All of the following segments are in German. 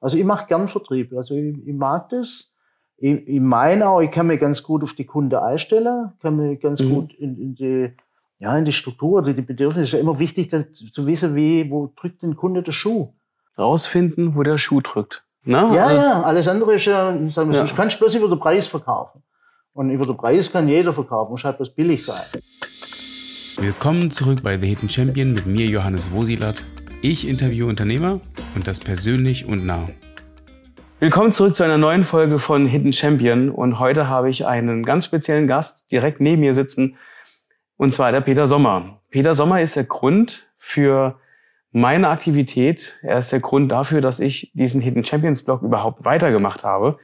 Also ich mache gern Vertrieb. Also ich, ich mag das. Ich, ich meine auch, ich kann mich ganz gut auf die Kunde einstellen, kann mich ganz mhm. gut in, in die ja, in die Struktur, die, die Bedürfnisse. Es ist ja immer wichtig zu wissen, wie, wo drückt den Kunde der Schuh. Rausfinden, wo der Schuh drückt. Na? Ja, also, ja, alles andere ist ja, sagen wir, ja. kannst du bloß über den Preis verkaufen. Und über den Preis kann jeder verkaufen, muss halt bloß billig sein. Willkommen zurück bei The Hidden Champion mit mir, Johannes Wosilat. Ich interviewe Unternehmer und das persönlich und nah. Willkommen zurück zu einer neuen Folge von Hidden Champion und heute habe ich einen ganz speziellen Gast direkt neben mir sitzen und zwar der Peter Sommer. Peter Sommer ist der Grund für meine Aktivität. Er ist der Grund dafür, dass ich diesen Hidden Champions Blog überhaupt weitergemacht habe.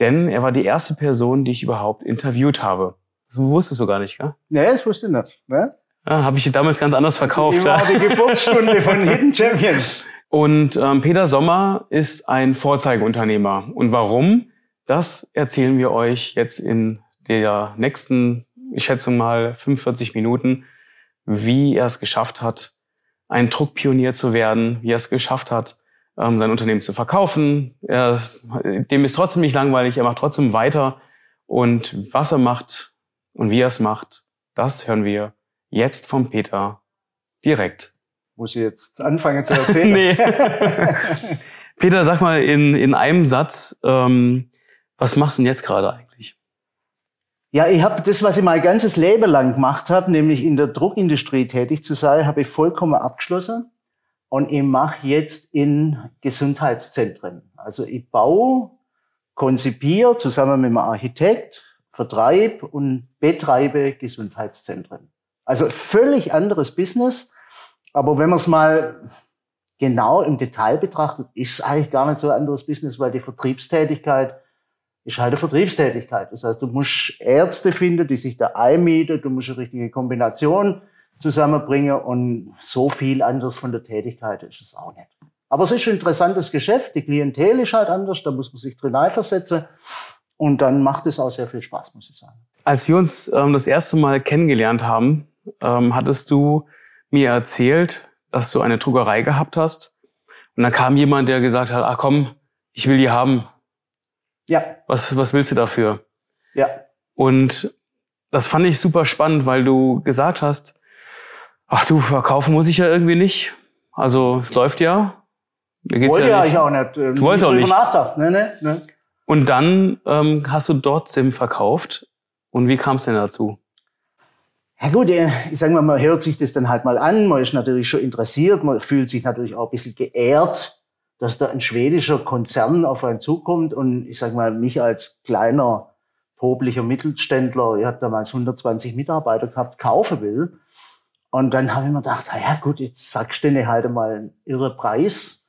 Denn er war die erste Person, die ich überhaupt interviewt habe. Das wusstest du gar nicht, gell? Nee, das wusste ich nicht. Ne? Ah, habe ich damals ganz anders verkauft. Die war die Geburtsstunde von Hidden Champions. Und ähm, Peter Sommer ist ein Vorzeigeunternehmer. Und warum? Das erzählen wir euch jetzt in der nächsten ich schätze mal 45 Minuten, wie er es geschafft hat, ein Druckpionier zu werden, wie er es geschafft hat, ähm, sein Unternehmen zu verkaufen. Er, dem ist trotzdem nicht langweilig, er macht trotzdem weiter. Und was er macht und wie er es macht, das hören wir jetzt vom Peter direkt. Muss ich jetzt anfangen zu erzählen? nee. Peter, sag mal in, in einem Satz, ähm, was machst du denn jetzt gerade eigentlich? Ja, ich habe das, was ich mein ganzes Leben lang gemacht habe, nämlich in der Druckindustrie tätig zu sein, habe ich vollkommen abgeschlossen. Und ich mache jetzt in Gesundheitszentren. Also ich baue, konzipiere zusammen mit einem Architekt, vertreibe und betreibe Gesundheitszentren. Also völlig anderes Business. Aber wenn man es mal genau im Detail betrachtet, ist es eigentlich gar nicht so ein anderes Business, weil die Vertriebstätigkeit ist halt eine Vertriebstätigkeit. Das heißt, du musst Ärzte finden, die sich da einmieten, du musst eine richtige Kombination zusammenbringen und so viel anders von der Tätigkeit ist es auch nicht. Aber es ist ein interessantes Geschäft, die Klientel ist halt anders, da muss man sich drin einversetzen und dann macht es auch sehr viel Spaß, muss ich sagen. Als wir uns ähm, das erste Mal kennengelernt haben, ähm, hattest du mir erzählt, dass du eine Druckerei gehabt hast und dann kam jemand, der gesagt hat, ach komm, ich will die haben, ja. Was, was willst du dafür? Ja. Und das fand ich super spannend, weil du gesagt hast, ach du, verkaufen muss ich ja irgendwie nicht. Also es läuft ja. Mir geht's Wollte ja, ich auch nicht. Du wolltest auch nicht. Nee, nee, nee. Und dann ähm, hast du dort Sim verkauft. Und wie kam es denn dazu? Ja gut, äh, ich sage mal, man hört sich das dann halt mal an, man ist natürlich schon interessiert, man fühlt sich natürlich auch ein bisschen geehrt, dass da ein schwedischer Konzern auf einen zukommt und ich sage mal, mich als kleiner, poblicher Mittelständler, ich habe damals 120 Mitarbeiter gehabt, kaufen will. Und dann habe ich mir gedacht, ja gut, jetzt sagst du denen halt mal einen irre Preis,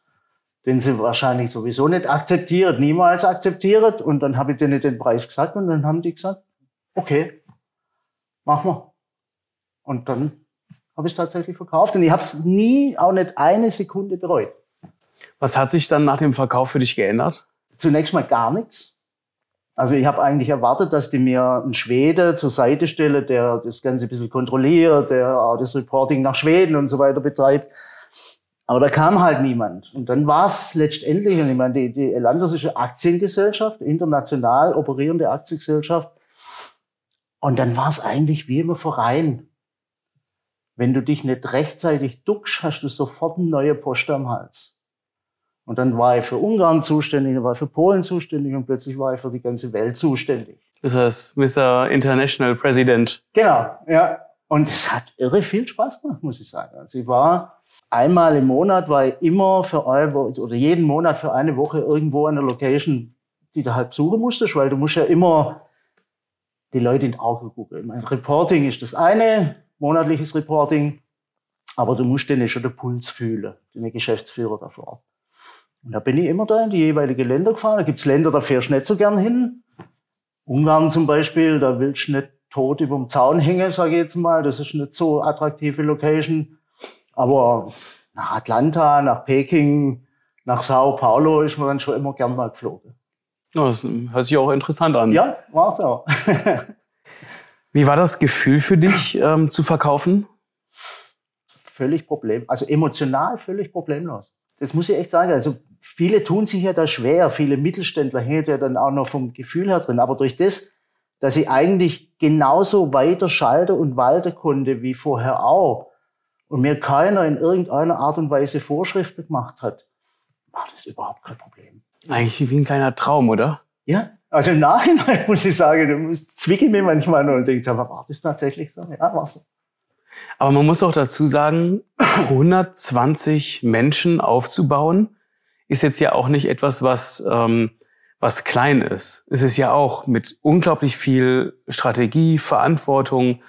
den sie wahrscheinlich sowieso nicht akzeptiert, niemals akzeptiert. Und dann habe ich denen den Preis gesagt und dann haben die gesagt, okay, machen wir. Und dann habe ich es tatsächlich verkauft und ich habe es nie, auch nicht eine Sekunde bereut. Was hat sich dann nach dem Verkauf für dich geändert? Zunächst mal gar nichts. Also ich habe eigentlich erwartet, dass die mir einen Schwede zur Seite stelle, der das Ganze ein bisschen kontrolliert, der auch das Reporting nach Schweden und so weiter betreibt. Aber da kam halt niemand. Und dann war es letztendlich, und ich meine, die, die Elanders ist eine Aktiengesellschaft, international operierende Aktiengesellschaft. Und dann war es eigentlich wie im Verein. Wenn du dich nicht rechtzeitig duckst, hast du sofort eine neue Post am Hals. Und dann war ich für Ungarn zuständig, dann war ich für Polen zuständig und plötzlich war ich für die ganze Welt zuständig. Das heißt, Mr. International President. Genau, ja. Und es hat irre viel Spaß gemacht, muss ich sagen. Also ich war einmal im Monat, war ich immer für eine oder jeden Monat für eine Woche irgendwo an der Location, die du halt suchen musstest, weil du musst ja immer die Leute in die Augen gucken. Mein Reporting ist das eine, monatliches Reporting, aber du musst denen schon den Puls fühlen, den Geschäftsführer davor. Und da bin ich immer da in die jeweiligen Länder gefahren. Da gibt's Länder, da fährst du nicht so gern hin. Ungarn zum Beispiel, da willst du nicht tot über dem Zaun hängen, sage ich jetzt mal. Das ist nicht so attraktive Location. Aber nach Atlanta, nach Peking, nach Sao Paulo ist man dann schon immer gern mal geflogen. Ja, das hört sich auch interessant an. Ja, war's auch. Wie war das Gefühl für dich ähm, zu verkaufen? Völlig problem, also emotional völlig problemlos. Das muss ich echt sagen. Also viele tun sich ja da schwer, viele Mittelständler hängen ja dann auch noch vom Gefühl her drin. Aber durch das, dass ich eigentlich genauso weiter schalte und walten konnte wie vorher auch und mir keiner in irgendeiner Art und Weise Vorschriften gemacht hat, war das überhaupt kein Problem. Eigentlich wie ein kleiner Traum, oder? Ja, also im Nachhinein muss ich sagen, ich zwicke mir manchmal nur und denke, aber war das tatsächlich so? Ja, war so. Aber man muss auch dazu sagen, 120 Menschen aufzubauen, ist jetzt ja auch nicht etwas, was, ähm, was klein ist. Es ist ja auch mit unglaublich viel Strategie, Verantwortung.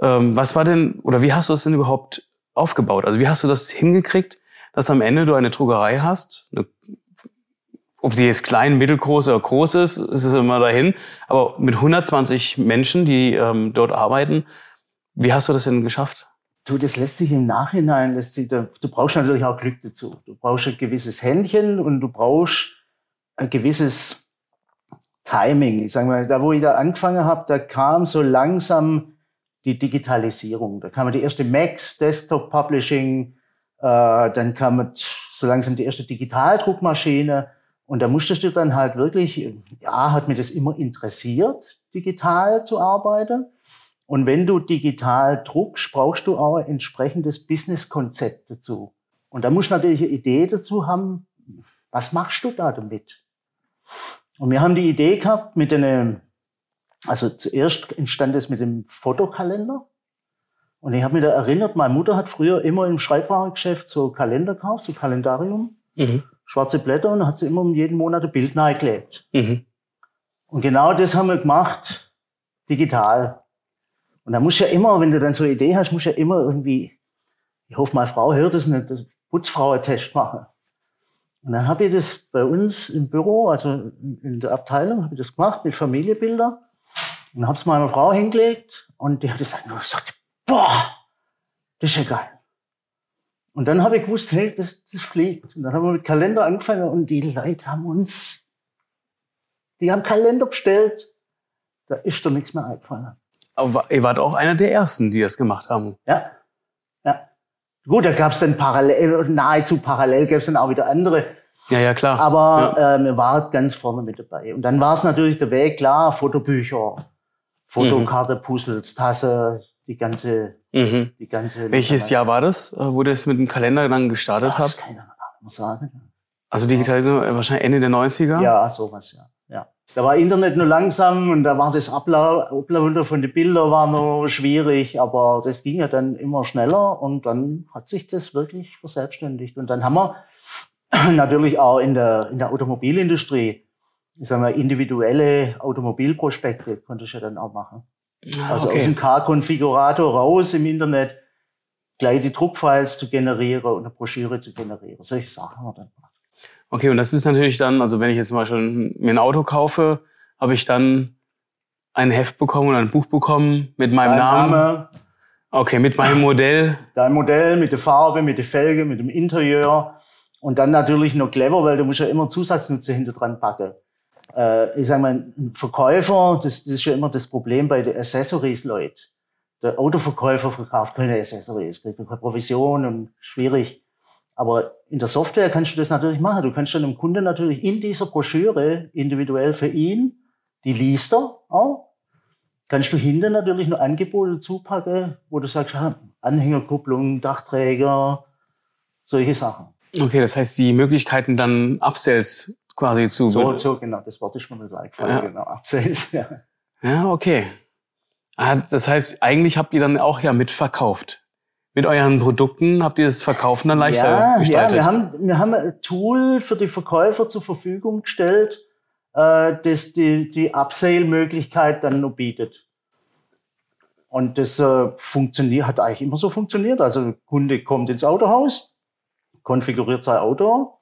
Ähm, was war denn, oder wie hast du das denn überhaupt aufgebaut? Also wie hast du das hingekriegt, dass am Ende du eine Druckerei hast, eine, ob die jetzt klein, mittelgroß oder groß ist, ist es immer dahin, aber mit 120 Menschen, die ähm, dort arbeiten, wie hast du das denn geschafft? Du, das lässt sich im Nachhinein, lässt sich, du brauchst natürlich auch Glück dazu. Du brauchst ein gewisses Händchen und du brauchst ein gewisses Timing. Ich sage mal, da wo ich da angefangen habe, da kam so langsam die Digitalisierung. Da kam die erste Macs, Desktop Publishing, äh, dann kam so langsam die erste Digitaldruckmaschine. Und da musstest du dann halt wirklich, ja, hat mir das immer interessiert, digital zu arbeiten. Und wenn du digital druckst, brauchst du auch ein entsprechendes Businesskonzept dazu. Und da musst du natürlich eine Idee dazu haben, was machst du da damit? Und wir haben die Idee gehabt mit einem, also zuerst entstand es mit dem Fotokalender. Und ich habe mich da erinnert, meine Mutter hat früher immer im Schreibwarengeschäft so Kalender gekauft, so Kalendarium, mhm. Schwarze Blätter und hat sie immer um jeden Monat ein Bild nahe Mhm. Und genau das haben wir gemacht, digital. Und da muss ja immer, wenn du dann so eine Idee hast, muss ja immer irgendwie, ich hoffe, meine Frau hört das nicht, Putzfrauentest machen. Und dann habe ich das bei uns im Büro, also in der Abteilung, habe ich das gemacht mit Familienbildern. Und habe es meiner Frau hingelegt und die hat gesagt, und gesagt, boah, das ist ja geil. Und dann habe ich gewusst, hey, das, das fliegt. Und dann haben wir mit Kalender angefangen und die Leute haben uns, die haben Kalender bestellt. Da ist doch nichts mehr eingefallen. Aber ihr wart auch einer der ersten, die das gemacht haben. Ja. Ja. Gut, da gab es dann parallel, nahezu parallel gab es dann auch wieder andere. Ja, ja, klar. Aber ja. äh, wir waren ganz vorne mit dabei. Und dann war es natürlich der Weg, klar, Fotobücher, Fotokarte, mhm. Puzzles, Tasse, die ganze, mhm. die ganze. Welches Jahr war das, äh, wo ihr das mit dem Kalender dann gestartet Ach, habt? Das kann ich noch sagen. Also Digitalisierung äh, wahrscheinlich Ende der 90er? Ja, sowas, ja. Da war Internet nur langsam und da war das Uploaden von den Bildern war noch schwierig, aber das ging ja dann immer schneller und dann hat sich das wirklich verselbstständigt. Und dann haben wir natürlich auch in der, in der Automobilindustrie, ich sag mal, individuelle Automobilprospekte konnte ich ja dann auch machen. Ah, also okay. aus dem K-Konfigurator raus im Internet gleich die Druckfiles zu generieren und eine Broschüre zu generieren. Solche Sachen haben wir dann gemacht. Okay, und das ist natürlich dann, also wenn ich jetzt zum Beispiel mir ein Auto kaufe, habe ich dann ein Heft bekommen oder ein Buch bekommen mit meinem Dein Namen. Name. Okay, mit meinem Modell. Dein Modell, mit der Farbe, mit der Felge, mit dem Interieur. Und dann natürlich noch clever, weil du musst ja immer Zusatznutzer hinter dran packen. Äh, ich sag mal, ein Verkäufer, das, das ist ja immer das Problem bei den Accessories-Leuten. Der Autoverkäufer verkauft keine Accessories, kriegt keine Provision und schwierig. Aber in der Software kannst du das natürlich machen. Du kannst dann dem Kunden natürlich in dieser Broschüre individuell für ihn, die liest er auch, kannst du hinten natürlich noch Angebote zupacken, wo du sagst, ja, Anhängerkupplung, Dachträger, solche Sachen. Okay, das heißt, die Möglichkeiten dann Upsells quasi zu... So, so genau, das Wort ist mir nicht eingefallen, ja. genau, Upsells, ja. Ja, okay. Ah, das heißt, eigentlich habt ihr dann auch ja mitverkauft mit euren Produkten habt ihr das Verkaufen dann leichter ja, gestaltet? Ja, wir haben, wir haben ein Tool für die Verkäufer zur Verfügung gestellt, äh, das die, die Upsale-Möglichkeit dann noch bietet. Und das äh, funktioniert, hat eigentlich immer so funktioniert. Also der Kunde kommt ins Autohaus, konfiguriert sein Auto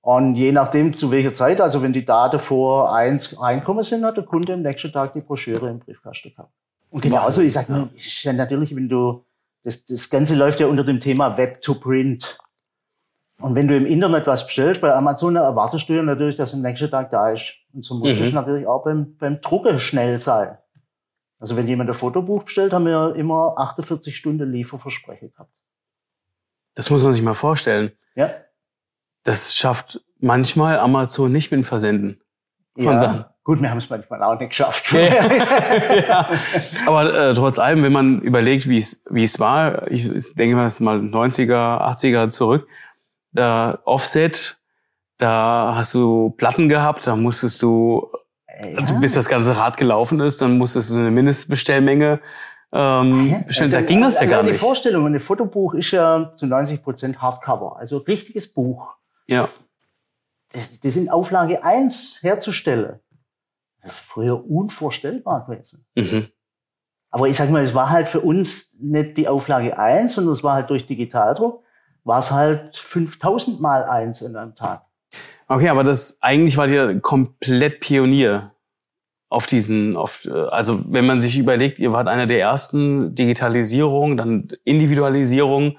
und je nachdem zu welcher Zeit, also wenn die Daten vor eins reinkommen sind, hat der Kunde am nächsten Tag die Broschüre im Briefkasten gehabt. Und genauso, ich sage ist ja natürlich, wenn du das, das Ganze läuft ja unter dem Thema Web to Print. Und wenn du im Internet was bestellst, bei Amazon erwartest du ja natürlich, dass am nächsten Tag da ist. Und so muss mhm. es natürlich auch beim, beim Drucken schnell sein. Also wenn jemand ein Fotobuch bestellt, haben wir immer 48 Stunden Lieferversprechen gehabt. Das muss man sich mal vorstellen. Ja. Das schafft manchmal Amazon nicht mit Versenden von ja. Sachen. Gut, wir haben es manchmal auch nicht geschafft. Ja, ja. Aber äh, trotz allem, wenn man überlegt, wie es wie es war, ich, ich denke mal, es ist mal 90er, 80er zurück, da Offset, da hast du Platten gehabt, da musstest du, ja. also bis das ganze Rad gelaufen ist, dann musstest du eine Mindestbestellmenge ähm, ja, bestellen. Also, da ging das ja also gar die nicht. Die Vorstellung, ein Fotobuch ist ja zu 90 Prozent Hardcover, also richtiges Buch. Ja. Das, das in Auflage 1 herzustellen das ist früher unvorstellbar gewesen. Mhm. Aber ich sag mal, es war halt für uns nicht die Auflage 1, sondern es war halt durch Digitaldruck, war es halt 5000 mal 1 in einem Tag. Okay, aber das eigentlich war ihr komplett Pionier auf diesen, auf, also wenn man sich überlegt, ihr wart einer der ersten Digitalisierung, dann Individualisierung,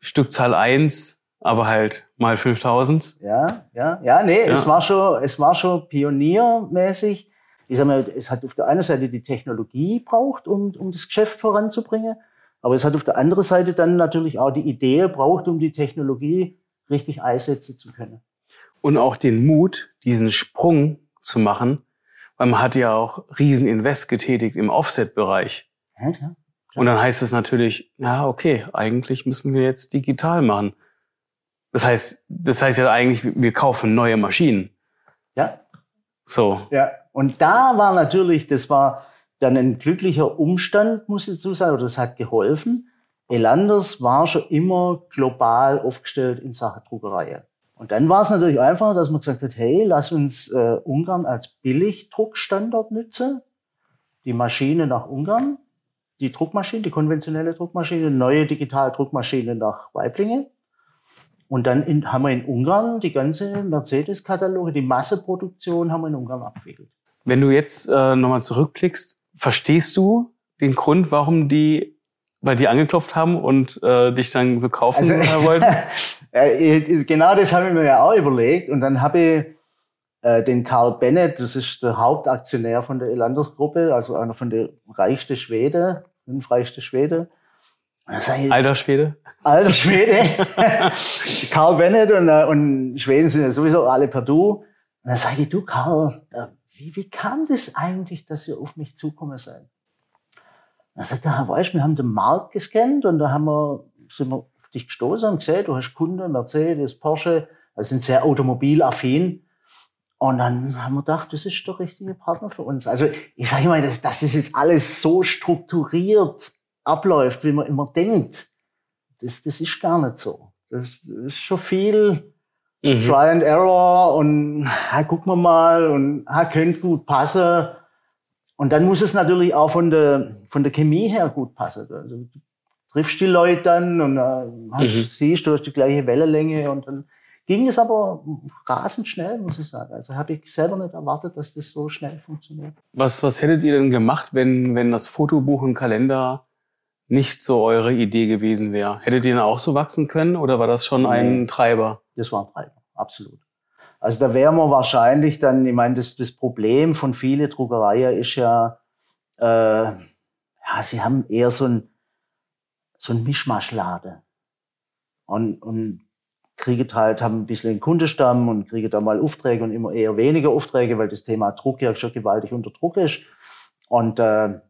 Stückzahl 1, aber halt mal 5000. Ja, ja, ja, nee, ja. es war schon, es war schon pioniermäßig. Ich sag mal, es hat auf der einen Seite die Technologie braucht, um, um das Geschäft voranzubringen. Aber es hat auf der anderen Seite dann natürlich auch die Idee braucht, um die Technologie richtig einsetzen zu können. Und auch den Mut, diesen Sprung zu machen, weil man hat ja auch riesen Invest getätigt im Offset-Bereich. Ja, klar. Und dann heißt es natürlich, ja, okay, eigentlich müssen wir jetzt digital machen. Das heißt, das heißt ja eigentlich, wir kaufen neue Maschinen. Ja. So. Ja. Und da war natürlich, das war dann ein glücklicher Umstand, muss ich dazu sagen, oder das hat geholfen. Elanders war schon immer global aufgestellt in Sachen Druckerei. Und dann war es natürlich einfach, dass man gesagt hat, hey, lass uns äh, Ungarn als Billigdruckstandard nutzen. Die Maschine nach Ungarn, die Druckmaschine, die konventionelle Druckmaschine, neue Digitaldruckmaschine nach Weiblingen. Und dann in, haben wir in Ungarn die ganze Mercedes-Kataloge, die Masseproduktion haben wir in Ungarn abgewickelt. Wenn du jetzt äh, nochmal zurückblickst, verstehst du den Grund, warum die bei dir angeklopft haben und äh, dich dann so kaufen also, wollten? genau das habe ich mir ja auch überlegt. Und dann habe ich äh, den Karl Bennett, das ist der Hauptaktionär von der Elanders-Gruppe, also einer von der reichsten Schwede, fünf reichsten Schwede. Alter Schwede? Alter Schwede. Karl Bennett und, äh, und Schweden sind ja sowieso alle per Du. Und dann sage ich, du Karl, wie, wie kam das eigentlich, dass ihr auf mich zukommen seid? Dann sagt er, weißt wir haben den Markt gescannt und da haben wir, sind wir auf dich gestoßen und gesehen, du hast Kunden, Mercedes, Porsche, also sind sehr automobilaffin. Und dann haben wir gedacht, das ist der richtige Partner für uns. Also ich sage mal, das, das ist jetzt alles so strukturiert abläuft, wie man immer denkt. Das, das ist gar nicht so. Das, das ist schon viel mhm. Try and Error und ha, gucken wir mal und ha, könnte gut passen. Und dann muss es natürlich auch von der, von der Chemie her gut passen. Also, du triffst die Leute dann und äh, hast, mhm. siehst, du hast die gleiche Wellenlänge und dann ging es aber rasend schnell, muss ich sagen. Also habe ich selber nicht erwartet, dass das so schnell funktioniert. Was, was hättet ihr denn gemacht, wenn, wenn das Fotobuch und Kalender nicht so eure Idee gewesen wäre. Hättet ihr dann auch so wachsen können oder war das schon nee, ein Treiber? Das war ein Treiber, absolut. Also da wären wir wahrscheinlich dann, ich meine, das, das Problem von vielen Druckereien ist ja, äh, ja, sie haben eher so ein, so ein Mischmaschlade. Und, und kriegen halt, haben ein bisschen einen Kundenstamm und kriegen da mal Aufträge und immer eher weniger Aufträge, weil das Thema Druck ja schon gewaltig unter Druck ist. Und äh,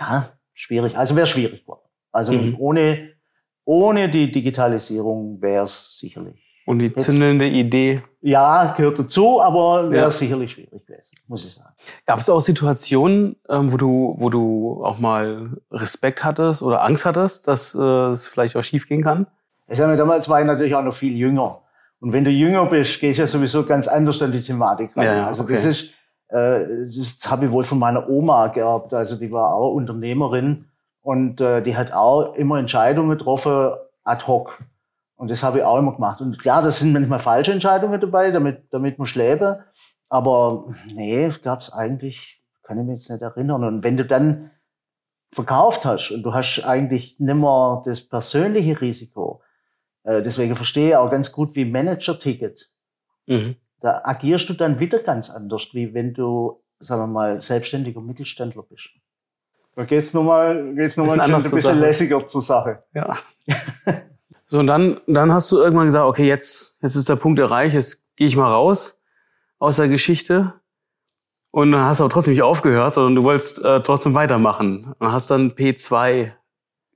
ja, schwierig. Also wäre schwierig geworden. Also mhm. ohne, ohne die Digitalisierung wäre es sicherlich. Und die zündende Idee? Ja, gehört dazu, aber wäre ja. sicherlich schwierig gewesen, muss ich sagen. Gab es auch Situationen, ähm, wo du, wo du auch mal Respekt hattest oder Angst hattest, dass äh, es vielleicht auch schief gehen kann? Ich sage mal, damals war ich natürlich auch noch viel jünger. Und wenn du jünger bist, gehst du ja sowieso ganz anders an die Thematik ran. Ja, also okay. das ist, das habe ich wohl von meiner Oma geerbt. Also die war auch Unternehmerin und äh, die hat auch immer Entscheidungen getroffen ad hoc. Und das habe ich auch immer gemacht. Und klar, das sind manchmal falsche Entscheidungen dabei, damit, damit man lebe. Aber nee, gab es eigentlich, kann ich mich jetzt nicht erinnern. Und wenn du dann verkauft hast und du hast eigentlich nimmer das persönliche Risiko, äh, deswegen verstehe ich auch ganz gut wie Manager-Ticket. Mhm da agierst du dann wieder ganz anders, wie wenn du, sagen wir mal, selbstständiger Mittelständler bist. Da geht's nochmal, geht's nochmal ein, ein bisschen Sache. lässiger zur Sache. Ja. So, und dann, dann hast du irgendwann gesagt, okay, jetzt, jetzt ist der Punkt erreicht, jetzt gehe ich mal raus aus der Geschichte. Und dann hast du aber trotzdem nicht aufgehört, sondern du wolltest äh, trotzdem weitermachen. Und hast dann P2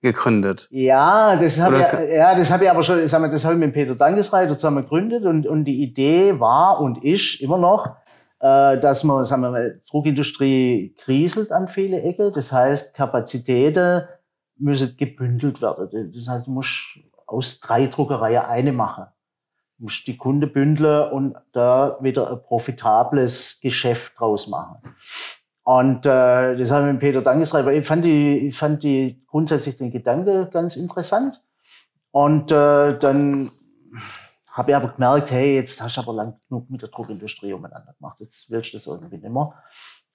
gegründet. Ja, das habe ich, ja, das habe ich aber schon, sagen wir, das habe ich mit Peter Dankesreiter zusammen gegründet und, und die Idee war und ist immer noch, äh, dass man, sagen wir mal, Druckindustrie kriselt an viele Ecken. Das heißt, Kapazitäten müssen gebündelt werden. Das heißt, du musst aus drei Druckereien eine machen. Du musst die Kunde bündeln und da wieder ein profitables Geschäft draus machen. Und äh, das habe ich mit Peter Dankesreiter. Ich fand die, ich fand die grundsätzlich den Gedanke ganz interessant. Und äh, dann habe ich aber gemerkt, hey, jetzt hast du aber lang genug mit der Druckindustrie umeinander gemacht. Jetzt willst du das irgendwie nicht mehr.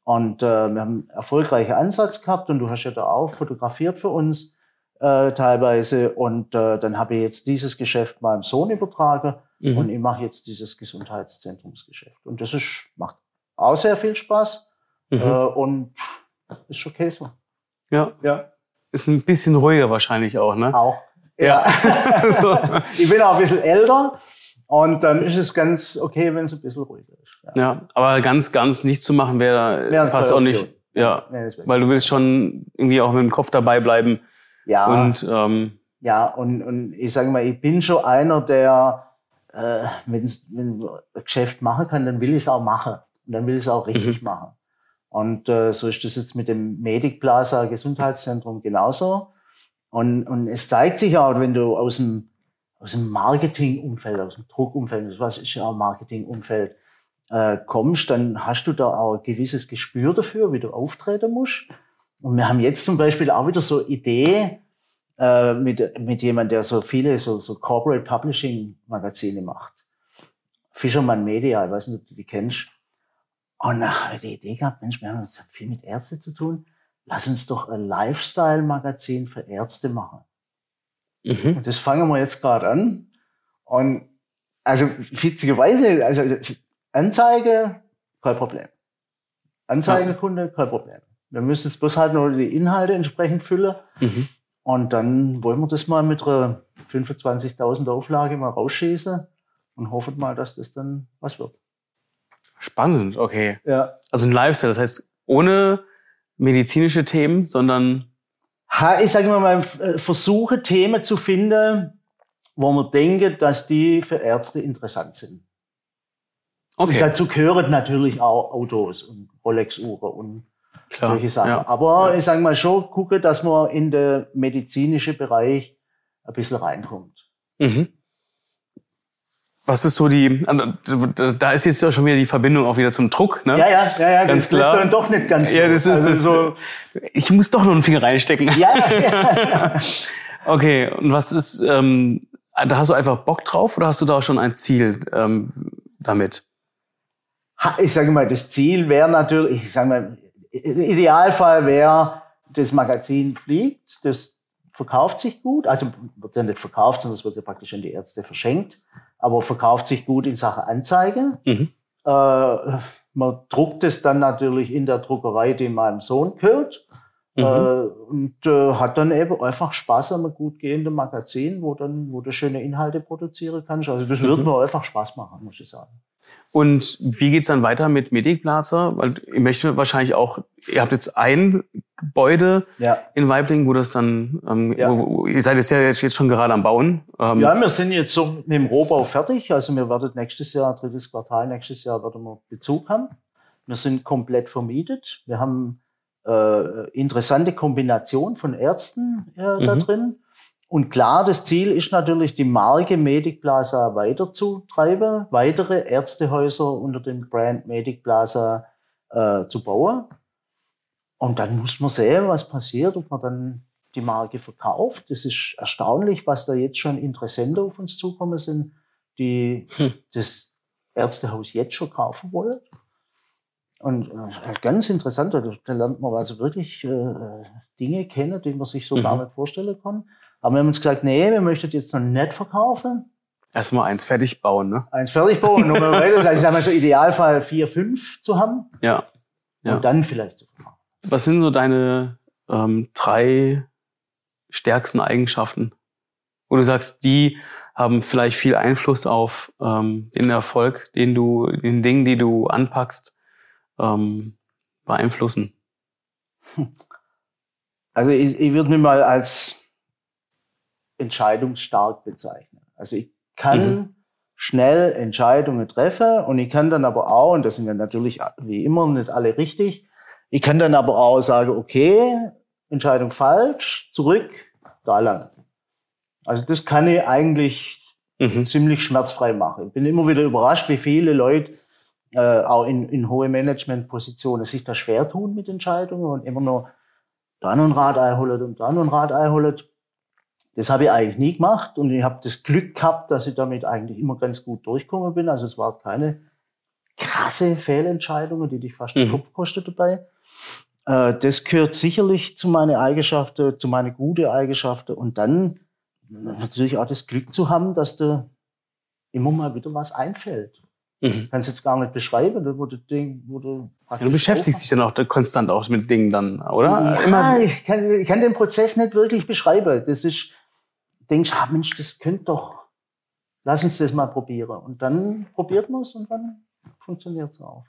Und äh, wir haben einen erfolgreichen Ansatz gehabt und du hast ja da auch fotografiert für uns äh, teilweise. Und äh, dann habe ich jetzt dieses Geschäft meinem Sohn übertragen mhm. und ich mache jetzt dieses Gesundheitszentrumsgeschäft. Und das ist, macht auch sehr viel Spaß. Mhm. Äh, und ist okay so. Ja. ja. Ist ein bisschen ruhiger wahrscheinlich auch, ne? Auch. Ja. so. Ich bin auch ein bisschen älter und dann ist es ganz okay, wenn es ein bisschen ruhiger ist. Ja, ja aber ganz, ganz nichts zu machen wäre, wär passt auch nicht. Ja, nee, weil du willst schon irgendwie auch mit dem Kopf dabei bleiben. Ja. Und, ähm, ja, und, und ich sage mal, ich bin schon einer, der, äh, wenn ein Geschäft machen kann, dann will ich es auch machen. Und dann will ich es auch richtig mhm. machen. Und äh, so ist das jetzt mit dem Medic Plaza Gesundheitszentrum genauso. Und, und es zeigt sich auch, wenn du aus dem, aus dem Marketingumfeld, aus dem Druckumfeld, was ist ja auch Marketingumfeld, äh, kommst, dann hast du da auch ein gewisses Gespür dafür, wie du auftreten musst. Und wir haben jetzt zum Beispiel auch wieder so Idee äh, mit, mit jemand, der so viele so, so Corporate Publishing Magazine macht. Fischermann Media, ich weiß nicht, ob du die kennst. Und ich die Idee gehabt, Mensch, wir haben das viel mit Ärzten zu tun. Lass uns doch ein Lifestyle-Magazin für Ärzte machen. Mhm. Und das fangen wir jetzt gerade an. Und also witzigerweise, also Anzeige, kein Problem. Anzeigenkunde, kein Problem. Wir müssen jetzt bloß halt nur die Inhalte entsprechend füllen. Mhm. Und dann wollen wir das mal mit einer 25.000 Auflage mal rausschießen und hoffen mal, dass das dann was wird. Spannend, okay. Ja. Also ein Lifestyle, das heißt ohne medizinische Themen, sondern ich sage mal, äh, versuche Themen zu finden, wo man denkt, dass die für Ärzte interessant sind. Okay. Und dazu gehören natürlich auch Autos und Rolex-Uhren und Klar, solche Sachen. Ja. Aber ja. ich sage mal schon, gucke, dass man in den medizinischen Bereich ein bisschen reinkommt. Mhm. Was ist so die, also, da ist jetzt ja schon wieder die Verbindung auch wieder zum Druck, ne? Ja, ja, ja, ja ganz das klar. ist dann doch nicht ganz Ja, das ist, also das so, ich muss doch noch einen Finger reinstecken. Ja, ja. okay, und was ist, ähm, da hast du einfach Bock drauf oder hast du da auch schon ein Ziel ähm, damit? Ich sage mal, das Ziel wäre natürlich, ich sage mal, Idealfall wäre, das Magazin fliegt, das verkauft sich gut, also wird ja nicht verkauft, sondern es wird ja praktisch an die Ärzte verschenkt aber verkauft sich gut in Sachen Anzeige. Mhm. Äh, man druckt es dann natürlich in der Druckerei, die meinem Sohn gehört. Mhm. Äh, und äh, hat dann eben einfach Spaß an einem gut gehenden Magazin, wo dann, wo du schöne Inhalte produzieren kannst. Also das mhm. würde mir einfach Spaß machen, muss ich sagen. Und wie geht's dann weiter mit Medikplaza? Weil ich möchte wahrscheinlich auch, ihr habt jetzt ein Gebäude ja. in Weibling, wo das dann, ähm, ja. wo, ihr seid jetzt ja jetzt schon gerade am Bauen. Ähm, ja, wir sind jetzt so mit dem Rohbau fertig. Also wir werden nächstes Jahr, drittes Quartal nächstes Jahr, werden wir Bezug haben. Wir sind komplett vermietet. Wir haben äh, interessante Kombination von Ärzten äh, mhm. da drin. Und klar, das Ziel ist natürlich, die Marke Medic Plaza weiterzutreiben, weitere Ärztehäuser unter dem Brand Medic Plaza äh, zu bauen. Und dann muss man sehen, was passiert, ob man dann die Marke verkauft. Das ist erstaunlich, was da jetzt schon Interessenten auf uns zukommen sind, die hm. das Ärztehaus jetzt schon kaufen wollen. Und äh, ganz interessant, da lernt man also wirklich äh, Dinge kennen, die man sich so mhm. gar nicht vorstellen kann. Aber wir haben uns gesagt, nee, wir möchten jetzt noch nicht verkaufen. Erstmal eins fertig bauen, ne? Eins fertig bauen. Also ich sag mal so Idealfall vier, fünf zu haben. Ja. ja. Und dann vielleicht zu verkaufen. Was sind so deine ähm, drei stärksten Eigenschaften? wo du sagst, die haben vielleicht viel Einfluss auf ähm, den Erfolg, den du, den Dingen, die du anpackst, ähm, beeinflussen? Also ich, ich würde mich mal als entscheidungsstark bezeichnen. Also ich kann mhm. schnell Entscheidungen treffen und ich kann dann aber auch, und das sind ja natürlich wie immer nicht alle richtig, ich kann dann aber auch sagen, okay, Entscheidung falsch, zurück, da lang. Also das kann ich eigentlich mhm. ziemlich schmerzfrei machen. Ich bin immer wieder überrascht, wie viele Leute äh, auch in, in hohe Managementpositionen sich da schwer tun mit Entscheidungen und immer nur da noch ein Rad einholen und da noch ein Rad einholen. Das habe ich eigentlich nie gemacht und ich habe das Glück gehabt, dass ich damit eigentlich immer ganz gut durchgekommen bin. Also es war keine krasse Fehlentscheidungen, die dich fast den mhm. Kopf kostet dabei. Äh, das gehört sicherlich zu meinen Eigenschaften, zu meinen guten Eigenschaften und dann natürlich auch das Glück zu haben, dass dir immer mal wieder was einfällt. Mhm. Kannst jetzt gar nicht beschreiben, wo du, Ding, wo du, du beschäftigst dich dann auch konstant auch mit Dingen dann, oder? Ja, Immer. Ich, kann, ich kann den Prozess nicht wirklich beschreiben. Das ist, denkst, ah, Mensch, das könnte doch, lass uns das mal probieren. Und dann probiert man es und dann funktioniert es auch.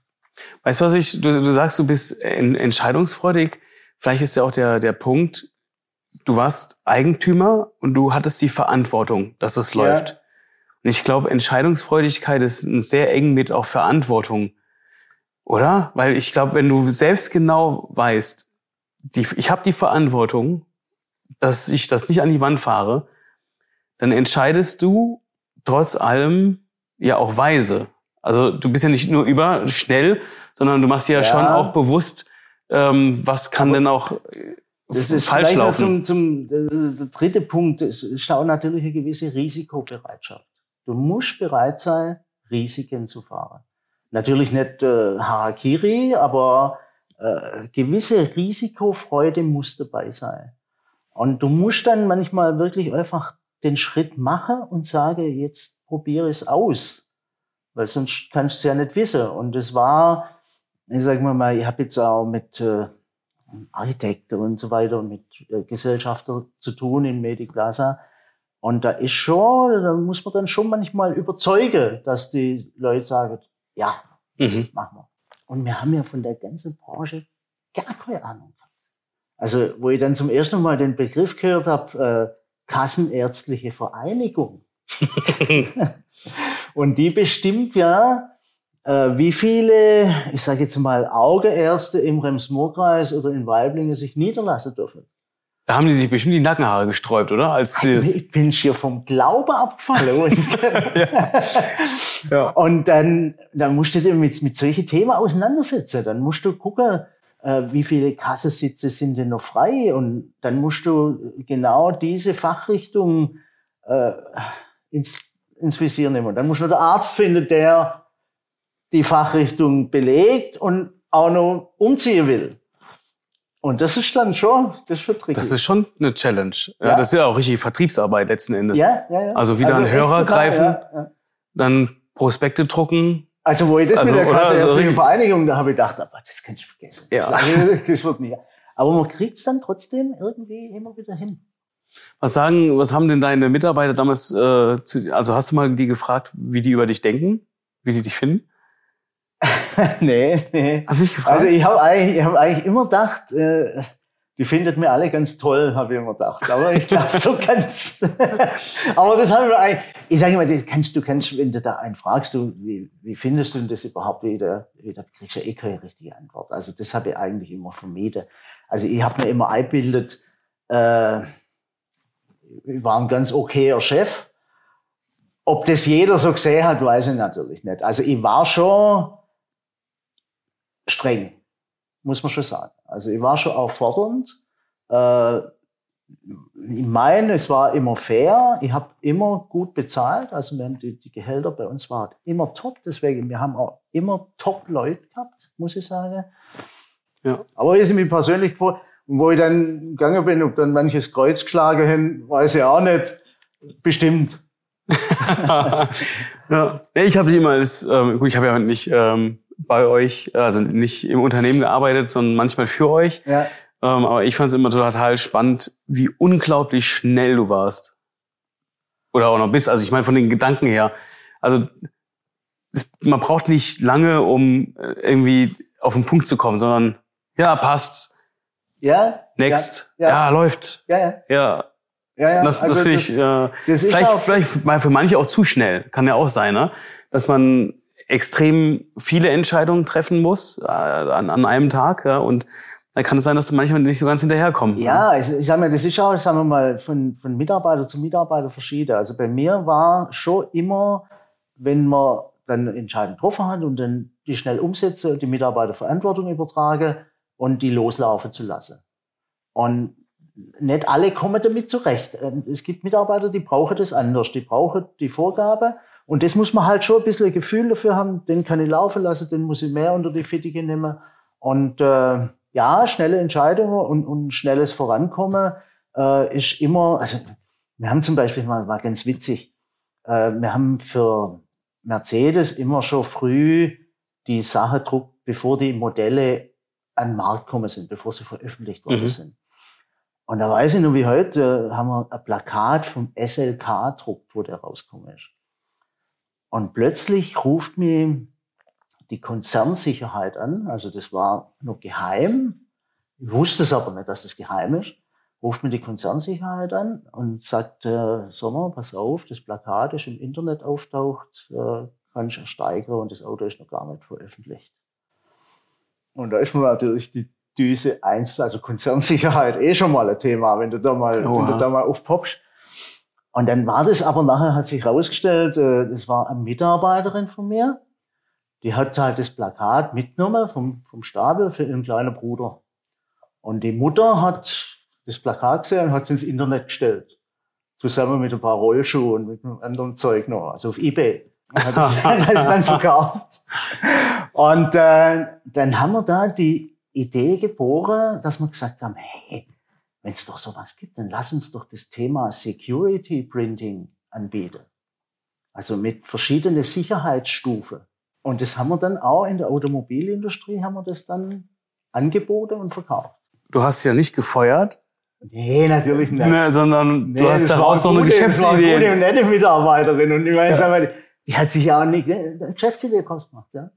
Weißt du, was ich, du, du sagst, du bist entscheidungsfreudig. Vielleicht ist ja auch der, der Punkt, du warst Eigentümer und du hattest die Verantwortung, dass es ja. läuft. Und ich glaube, Entscheidungsfreudigkeit ist sehr eng mit auch Verantwortung. Oder? Weil ich glaube, wenn du selbst genau weißt, die, ich habe die Verantwortung, dass ich das nicht an die Wand fahre, dann entscheidest du trotz allem ja auch weise. Also du bist ja nicht nur über schnell, sondern du machst ja, ja. schon auch bewusst, ähm, was kann Aber denn auch das ist falsch laufen. Zum, zum der dritte Punkt ist auch natürlich eine gewisse Risikobereitschaft. Du musst bereit sein, Risiken zu fahren. Natürlich nicht äh, Harakiri, aber äh, gewisse Risikofreude muss dabei sein. Und du musst dann manchmal wirklich einfach den Schritt machen und sagen, jetzt probiere es aus. Weil sonst kannst du es ja nicht wissen. Und es war, ich sag mal, ich habe jetzt auch mit äh, Architekten und so weiter und mit äh, Gesellschafter zu tun in Mediplaza. Und da ist schon, da muss man dann schon manchmal überzeugen, dass die Leute sagen, ja, mhm. machen wir. Und wir haben ja von der ganzen Branche gar keine Ahnung. Also, wo ich dann zum ersten Mal den Begriff gehört habe, äh, Kassenärztliche Vereinigung. und die bestimmt ja, äh, wie viele, ich sage jetzt mal, Augeärzte im Rems-Murr-Kreis oder in Weiblingen sich niederlassen dürfen. Da haben die sich bestimmt die Nackenhaare gesträubt, oder? Als sie ich bin hier vom Glaube abgefallen. ja. ja. Und dann, dann musst du dich mit, mit solchen Themen auseinandersetzen. Dann musst du gucken, wie viele Kassensitze sind denn noch frei. Und dann musst du genau diese Fachrichtung äh, ins, ins Visier nehmen. Und dann musst du den Arzt finden, der die Fachrichtung belegt und auch noch umziehen will. Und das ist dann schon, das ist schon tricky. Das ist schon eine Challenge. Ja, ja. Das ist ja auch richtig Vertriebsarbeit letzten Endes. Ja, ja, ja. Also wieder also an Hörer greifen, ja, ja. dann Prospekte drucken. Also wo ich das also, mit der Kasseärztlichen also, Vereinigung, da habe ich gedacht, aber das kann ich vergessen. Ja. Das wird nicht. Aber man kriegt es dann trotzdem irgendwie immer wieder hin. Was sagen, was haben denn deine Mitarbeiter damals, äh, zu, also hast du mal die gefragt, wie die über dich denken, wie die dich finden? nee, nee. Hast du nicht gefragt? Also ich habe eigentlich, ich hab eigentlich immer gedacht, äh, die findet mir alle ganz toll, habe ich immer gedacht. Aber ich glaube, so ganz. aber das haben wir eigentlich. Ich sage immer, kannst, du kannst, wenn du da einen fragst, du, wie, wie findest du das überhaupt wieder? Da kriegst du ja eh keine richtige Antwort. Also das habe ich eigentlich immer vermieden. Also ich habe mir immer eingebildet, äh, ich war ein ganz okayer Chef. Ob das jeder so gesehen hat, weiß ich natürlich nicht. Also ich war schon streng, muss man schon sagen. Also ich war schon auch fordernd. Äh, ich meine, es war immer fair. Ich habe immer gut bezahlt. Also wir haben die, die Gehälter bei uns waren immer top. Deswegen, wir haben auch immer top Leute gehabt, muss ich sagen. Ja. Aber sie mich persönlich gefreut, wo ich dann gegangen bin, ob dann manches Kreuz geschlagen haben, weiß ich auch nicht. Bestimmt. ja. Ich habe jemals, ähm, gut, ich habe ja nicht ähm, bei euch, also nicht im Unternehmen gearbeitet, sondern manchmal für euch. Ja. Ähm, aber ich fand es immer total spannend, wie unglaublich schnell du warst. Oder auch noch bis. Also ich meine von den Gedanken her. Also es, man braucht nicht lange, um äh, irgendwie auf den Punkt zu kommen, sondern ja, passt. Ja. Next. Ja, Ja, ja. läuft. Ja, ja. Ja. ja, ja. Das, Also das finde ich äh, vielleicht, vielleicht mal für manche auch zu schnell. Kann ja auch sein, ne? Dass man extrem viele Entscheidungen treffen muss äh, an, an einem Tag. Ja? Und da kann es sein, dass manchmal nicht so ganz hinterherkommen. Ja, ich, ich sag mal, das ist auch, sagen wir mal, von, von Mitarbeiter zu Mitarbeiter verschieden. Also bei mir war schon immer, wenn man dann eine Entscheidung getroffen hat und dann die schnell umsetze die Mitarbeiter Verantwortung übertrage und die loslaufen zu lassen. Und nicht alle kommen damit zurecht. Und Es gibt Mitarbeiter, die brauchen das anders. Die brauchen die Vorgabe. Und das muss man halt schon ein bisschen ein Gefühl dafür haben. Den kann ich laufen lassen, den muss ich mehr unter die Fittiche nehmen. Und äh, ja, schnelle Entscheidungen und, und schnelles Vorankommen äh, ist immer, also wir haben zum Beispiel mal, war ganz witzig, äh, wir haben für Mercedes immer schon früh die Sache druckt, bevor die Modelle an den Markt gekommen sind, bevor sie veröffentlicht worden Mhm. sind. Und da weiß ich noch wie heute, äh, haben wir ein Plakat vom SLK druckt, wo der rausgekommen ist. Und plötzlich ruft mir die Konzernsicherheit an, also das war noch geheim, ich wusste es aber nicht, dass es geheim ist, ruft mir die Konzernsicherheit an und sagt, äh, Sommer, pass auf, das Plakat ist im Internet auftaucht, äh, kannst ersteigern und das Auto ist noch gar nicht veröffentlicht. Und da ist mir natürlich die Düse eins, also Konzernsicherheit, eh schon mal ein Thema, wenn du da mal, Oha. wenn du da mal aufpoppst. Und dann war das aber nachher, hat sich herausgestellt, äh, das war eine Mitarbeiterin von mir, die hat halt das Plakat mitgenommen vom, vom Stapel für ihren kleinen Bruder. Und die Mutter hat das Plakat gesehen und hat es ins Internet gestellt. Zusammen mit ein paar Rollschuhen und mit einem anderen Zeug noch, also auf Ebay. Und hat es dann, hat es dann verkauft. Und äh, dann haben wir da die Idee geboren, dass wir gesagt haben, hey, wenn es doch sowas gibt, dann lass uns doch das Thema Security Printing anbieten. Also mit verschiedenen Sicherheitsstufen. Und das haben wir dann auch in der Automobilindustrie, haben wir das dann angeboten und verkauft. Du hast ja nicht gefeuert, Nee, natürlich nicht. ne, sondern Nee, du hast daraus noch eine gute- das war eine gute und Geschäftsidee. nette Mitarbeiterin. Und ich weiß aber, die hat sich ja auch nicht eine Geschäftsidee gemacht. Ja?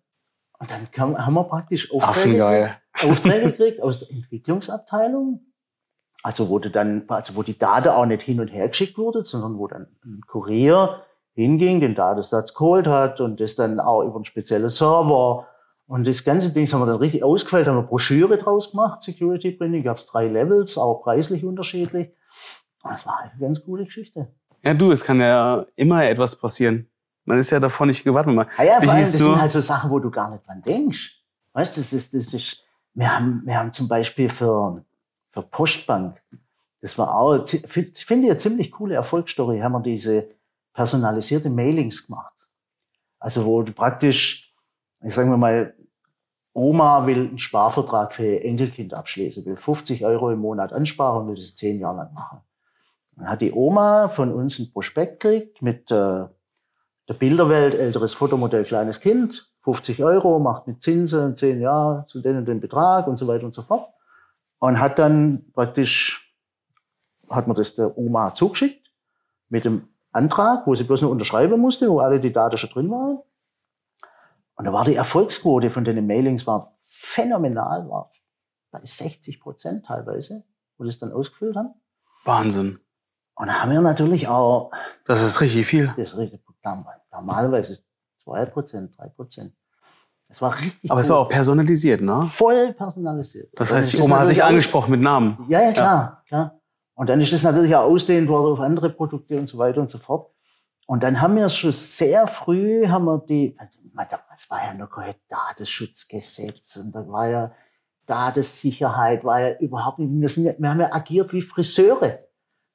Und dann kam, haben wir praktisch Aufträge. Aufträge gekriegt aus der Entwicklungsabteilung. Also wo, dann, also wo die Daten auch nicht hin und her geschickt wurde, sondern wo dann ein Kurier hinging, den Datensatz geholt hat und das dann auch über einen speziellen Server. Und das ganze Ding haben wir dann richtig ausgefeilt, haben eine Broschüre draus gemacht, Security Printing, gab es drei Levels, auch preislich unterschiedlich. Das war eine ganz gute Geschichte. Ja, du, es kann ja immer etwas passieren. Man ist ja davor nicht gewartet. Man, Ah ja, Wie vor allem, das sind halt so Sachen, wo du gar nicht dran denkst. Weißt du, das ist, das ist, wir haben, wir haben zum Beispiel für, für Postbank, das war auch, finde ich eine ziemlich coole Erfolgsstory, haben wir diese personalisierte Mailings gemacht. Also wo du praktisch, ich sagen wir mal, Oma will einen Sparvertrag für ihr Enkelkind abschließen, will 50 Euro im Monat ansparen und will das zehn Jahre lang machen. Dann hat die Oma von uns ein Prospekt gekriegt mit äh, der Bilderwelt, älteres Fotomodell, kleines Kind, 50 Euro, macht mit Zinsen zehn Jahre zu den und den Betrag und so weiter und so fort. Und hat dann praktisch, hat man das der Oma zugeschickt mit dem Antrag, wo sie bloß nur unterschreiben musste, wo alle die Daten schon drin waren. Und da war die Erfolgsquote von den Mailings war phänomenal, war bei 60 Prozent teilweise, wo das dann ausgefüllt haben. Wahnsinn. Und da haben wir natürlich auch Das ist richtig viel. das ist richtig, normalerweise 2 Prozent, 3 Prozent. Das war richtig Aber es war auch personalisiert, ne? voll personalisiert. Das heißt, die Oma hat sich angesprochen mit Namen. Ja, ja, klar, klar. Und dann ist das natürlich auch ausdehnt worden auf andere Produkte und so weiter und so fort. Und dann haben wir schon sehr früh, haben wir die, es war ja noch kein Datenschutzgesetz und da war ja Datensicherheit, war ja überhaupt nicht, wir, sind ja, wir haben ja agiert wie Friseure.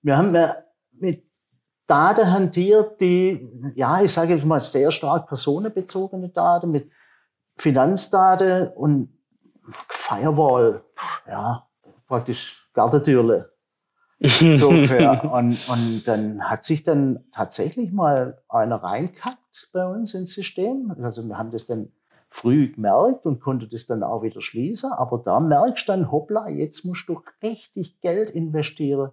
Wir haben ja mit Daten hantiert, die, ja, ich sage jetzt mal, sehr stark personenbezogene Daten mit Finanzdaten und Firewall, ja, praktisch Gartentürle. So ungefähr. Und, und dann hat sich dann tatsächlich mal einer reinkackt bei uns ins System. Also wir haben das dann früh gemerkt und konnte das dann auch wieder schließen. Aber da merkst du dann, hoppla, jetzt musst du richtig Geld investieren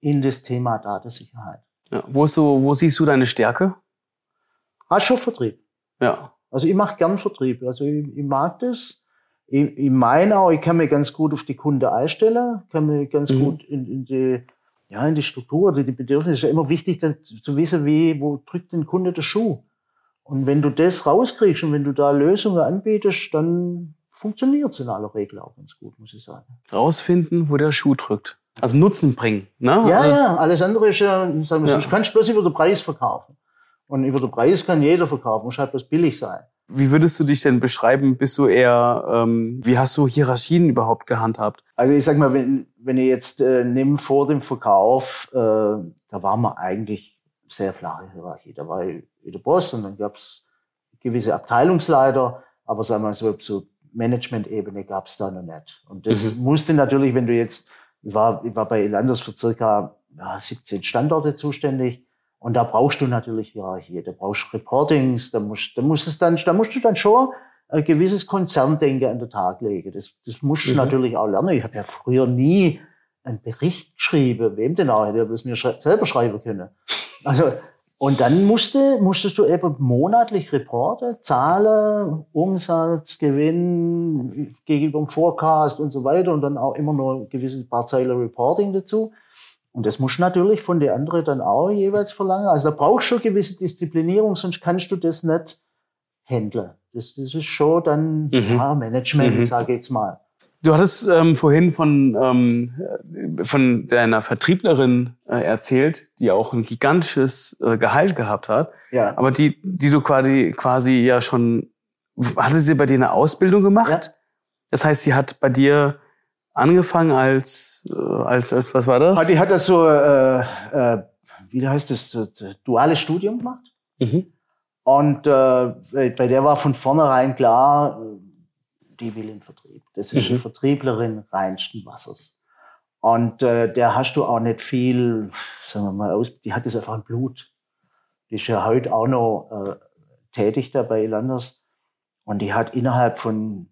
in das Thema Datensicherheit. Ja. Wo, so, wo siehst du deine Stärke? Ah, schon Vertrieb. Ja. Also ich mache gern Vertrieb. Also ich, ich mag das. Ich, ich meine auch, ich kann mich ganz gut auf die Kunde einstellen, kann mich ganz Mhm. gut in, in die ja, in die Struktur oder die Bedürfnisse. Es ist ja immer wichtig, dann zu wissen, wie, wo drückt den Kunde der Schuh. Und wenn du das rauskriegst und wenn du da Lösungen anbietest, dann funktioniert es in aller Regel auch ganz gut, muss ich sagen. Rausfinden, wo der Schuh drückt. Also Nutzen bringen. Ne? Ja, also, ja, alles andere ist ja, sagen wir Ja. so, du kannst bloß über den Preis verkaufen. Und über den Preis kann jeder verkaufen, muss halt bloß billig sein. Wie würdest du dich denn beschreiben? Bist du eher, ähm, wie hast du Hierarchien überhaupt gehandhabt? Also ich sag mal, wenn, wenn ich jetzt äh, nimm vor dem Verkauf, äh, da war man eigentlich sehr flache Hierarchie. Da war ich der Boss und dann gab's gewisse Abteilungsleiter, aber sagen wir mal so, so Management-Ebene gab's da noch nicht. Und das musste natürlich, wenn du jetzt, ich war, ich war bei Elanders für circa ja, 17 Standorte zuständig. Und da brauchst du natürlich Hierarchie, da brauchst du Reportings, da musst, da musst es dann, da musst du dann schon ein gewisses Konzerndenken an den Tag legen. Das, das musst du Mhm. natürlich auch lernen. Ich habe ja früher nie einen Bericht geschrieben, wem denn auch, hätte das mir schrei selber schreiben können. Also, und dann musste, musstest du eben monatlich reporten, Zahlen, Umsatz, Gewinn gegenüber dem Forecast und so weiter und dann auch immer nur ein gewisses paar Zeilen Reporting dazu. Und das musst du natürlich von den anderen dann auch jeweils verlangen. Also da brauchst du schon gewisse Disziplinierung, sonst kannst du das nicht handeln. Das, das ist schon dann Mhm. ja, Management, Mhm. sage ich jetzt mal. Du hattest ähm, vorhin von, ähm, äh, von deiner Vertrieblerin äh, erzählt, die auch ein gigantisches äh, Gehalt gehabt hat, Ja. aber die, die du quasi, quasi ja schon, hatte sie bei dir eine Ausbildung gemacht? Ja. Das heißt, sie hat bei dir angefangen als, äh, als, als was war das? Ah, Die hat das so, äh, äh, wie heißt das, duales Studium gemacht. Mhm. Und äh, bei der war von vornherein klar, äh, die will in Vertrieb. Das ist Mhm. eine Vertrieblerin reinsten Wassers. Und äh, der hast du auch nicht viel, sagen wir mal, aus, die hat das einfach im Blut. Die ist ja heute auch noch äh, tätig da bei Landers. Und die hat innerhalb von